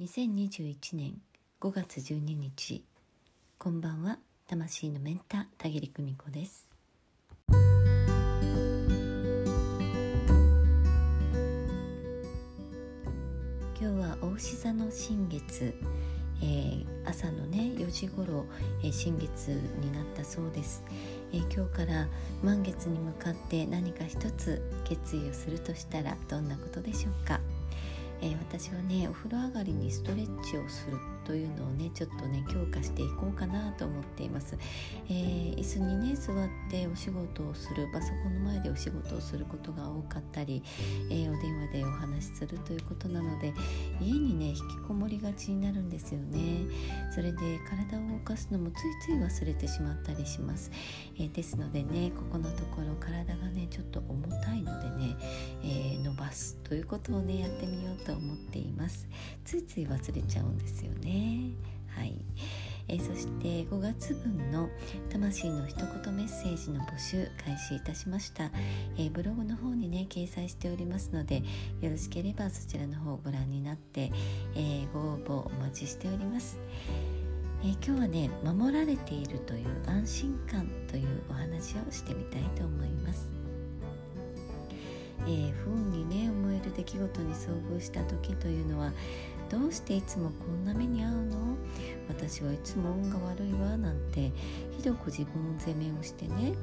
2021年5月12日こんばんは。魂のメンター田切久美子です。今日は大志座の新月、えー、朝のね4時頃、えー、新月になったそうです、えー、今日から満月に向かって何か一つ決意をするとしたらどんなことでしょうか？えー、私はねお風呂上がりにストレッチをするというのをねちょっとね強化していこうかなと思っています、えー、椅子にね座ってお仕事をするパソコンの前でお仕事をすることが多かったり、えー、お電話でお話しするということなので家にね引きこもりがちになるんですよね。それで体を動かすのもついつい忘れてしまったりします、え、ですのでねここのところ体がねちょっと重たいので、す。ということをねやってみようと思っています。ついつい忘れちゃうんですよね。はい、えー、そして5月分の魂の一言メッセージの募集開始いたしました、えー、ブログの方にね掲載しておりますのでよろしければそちらの方をご覧になって、えー、ご応募お待ちしております。え、今日はね守られているという安心感というお話をしてみたいと思います、出来事に遭遇した時というのはどうしていつもこんな目に遭うの私はいつも運が悪いわなんてひどく自分責めをしてね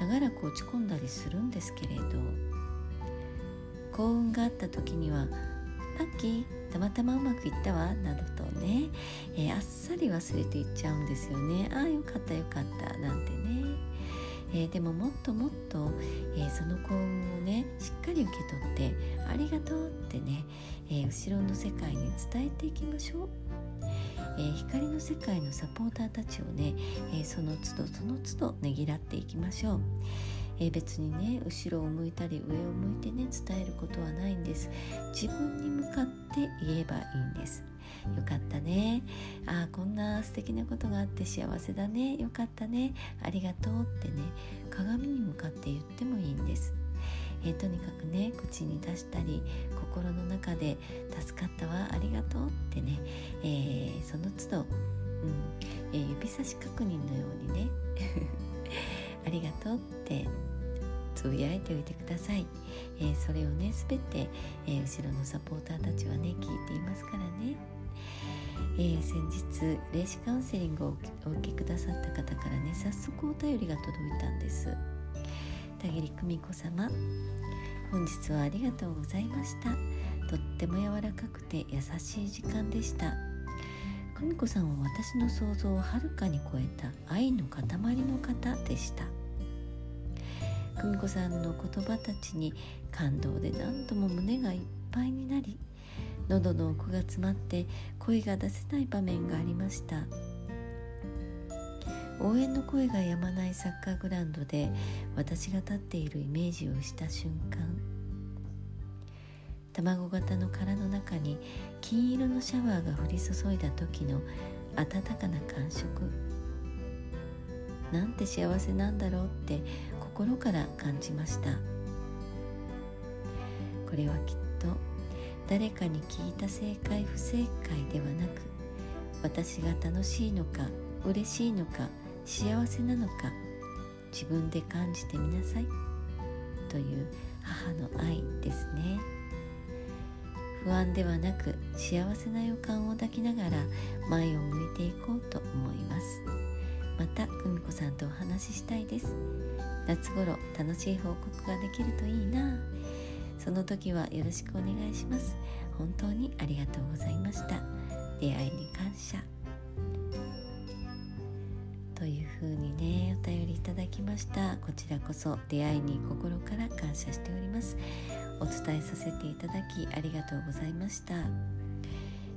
長らく落ち込んだりするんですけれど。幸運があった時には「ラッキーたまたまうまくいったわ」などとね、えー、あっさり忘れていっちゃうんですよねああよかったよかったなんてね。えー、でももっともっと、えー、その幸運をねしっかり受け取ってありがとうってね、えー、後ろの世界に伝えていきましょう。え、光の世界のサポーターたちをね、えその都度その都度ねぎらっていきましょう。え、別にね後ろを向いたり上を向いてね伝えることはないんです自分に向かって言えばいいんですよかったね。ああこんな素敵なことがあって幸せだね。よかったね。ありがとうってね。鏡に向かって言ってもいいんです。えー、とにかくね口に出したり心の中で「助かったわありがとう」ってね、えー、その都度、うんえー、指差し確認のようにね。ありがとうってつぶやいておいてください、えー、それをね全て、えー、後ろのサポーターたちはね聞いていますからね、えー、先日霊視カウンセリングをお受けくださった方からね早速お便りが届いたんです。田切久美子様本日はありがとうございました。とっても柔らかくて優しい時間でした。久美子さんは私の想像をはるかに超えた愛の塊の方でした。久美子さんの言葉たちに感動で何度も胸がいっぱいになり喉の奥が詰まって声が出せない場面がありました。応援の声が止まないサッカーグラウンドで私が立っているイメージをした瞬間卵型の殻の中に金色のシャワーが降り注いだ時の温かな感触。なんて幸せなんだろうって心から感じました。これはきっ誰かに聞いた正解不正解ではなく私が楽しいのか嬉しいのか幸せなのか自分で感じてみなさい。という母の愛ですね。不安ではなく幸せな予感を抱きながら前を向いていこうと思います。また久美子さんとお話ししたいです。夏頃楽しい報告ができるといいな。その時はよろしくお願いします。本当にありがとうございました。出会いに感謝。というふうにねお便りいただきました。こちらこそ出会いに心から感謝しております。お伝えさせていただきありがとうございました。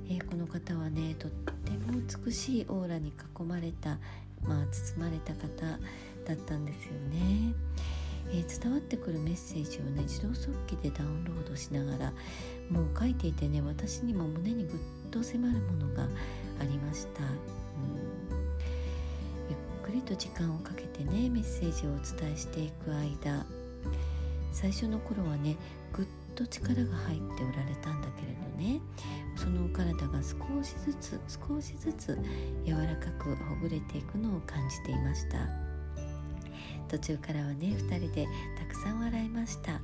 えー、この方はねとっても美しいオーラに囲まれた、まあ、包まれた方だったんですよね、えー、伝わってくるメッセージをね自動速記でダウンロードしながらもう書いていてね私にも胸にぐっと迫るものがありました、うん、ゆっくりと時間をかけてねメッセージをお伝えしていく間最初の頃はねぐっと力が入っておられたんだけれどねそのお体が少しずつ少しずつ柔らかくほぐれていくのを感じていました。途中からはね2人でたくさん笑いました。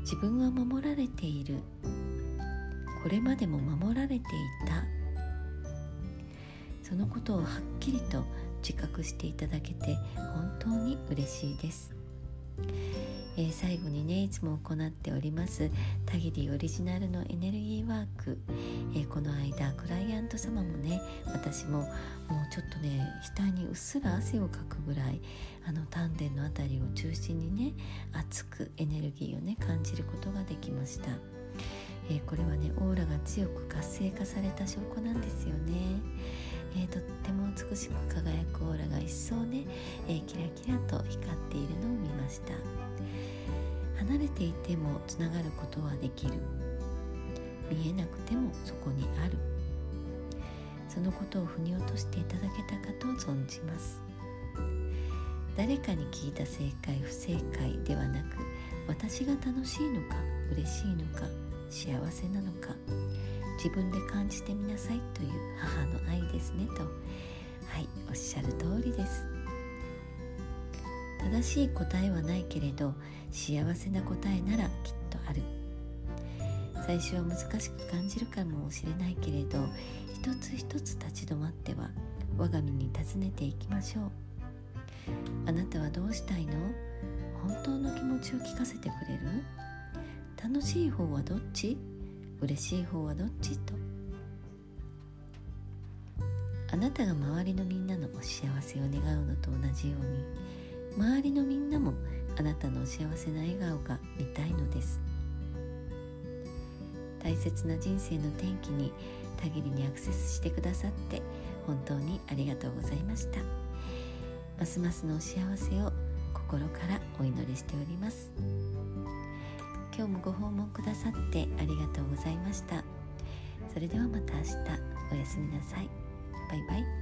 自分は守られている。これまでも守られていた。そのことをはっきりと自覚していただけて本当に嬉しいです。えー、最後にねいつも行っておりますたぎりオリジナルのエネルギーワーク、えー、この間クライアント様もね私ももうちょっとね額にうっすら汗をかくぐらいあの丹田の辺りを中心にね熱くエネルギーをね感じることができました。えー、これはねオーラが強く活性化された証拠なんですよね。え、とってもしく輝くオーラが一層ね、えー、キラキラと光っているのを見ました。離れていてもつながることはできる。見えなくてもそこにある。そのことを腑に落としていただけたかと存じます。誰かに聞いた正解不正解ではなく私が楽しいのか嬉しいのか幸せなのか自分で感じてみなさいという母の愛ですねと。はいおっしゃる通りです。正しい答えはないけれど幸せな答えならきっとある。最初は難しく感じるかもしれないけれど一つ一つ立ち止まっては我が身に尋ねていきましょう。あなたはどうしたいの？本当の気持ちを聞かせてくれる？楽しい方はどっち？嬉しい方はどっち？と。あなたが周りのみんなのお幸せを願うのと同じように周りのみんなもあなたのお幸せな笑顔が見たいのです。大切な人生の転機にたぎりにアクセスしてくださって本当にありがとうございました。ますますのお幸せを心からお祈りしております。今日もご訪問くださってありがとうございました。それではまた明日おやすみなさい。バイバイ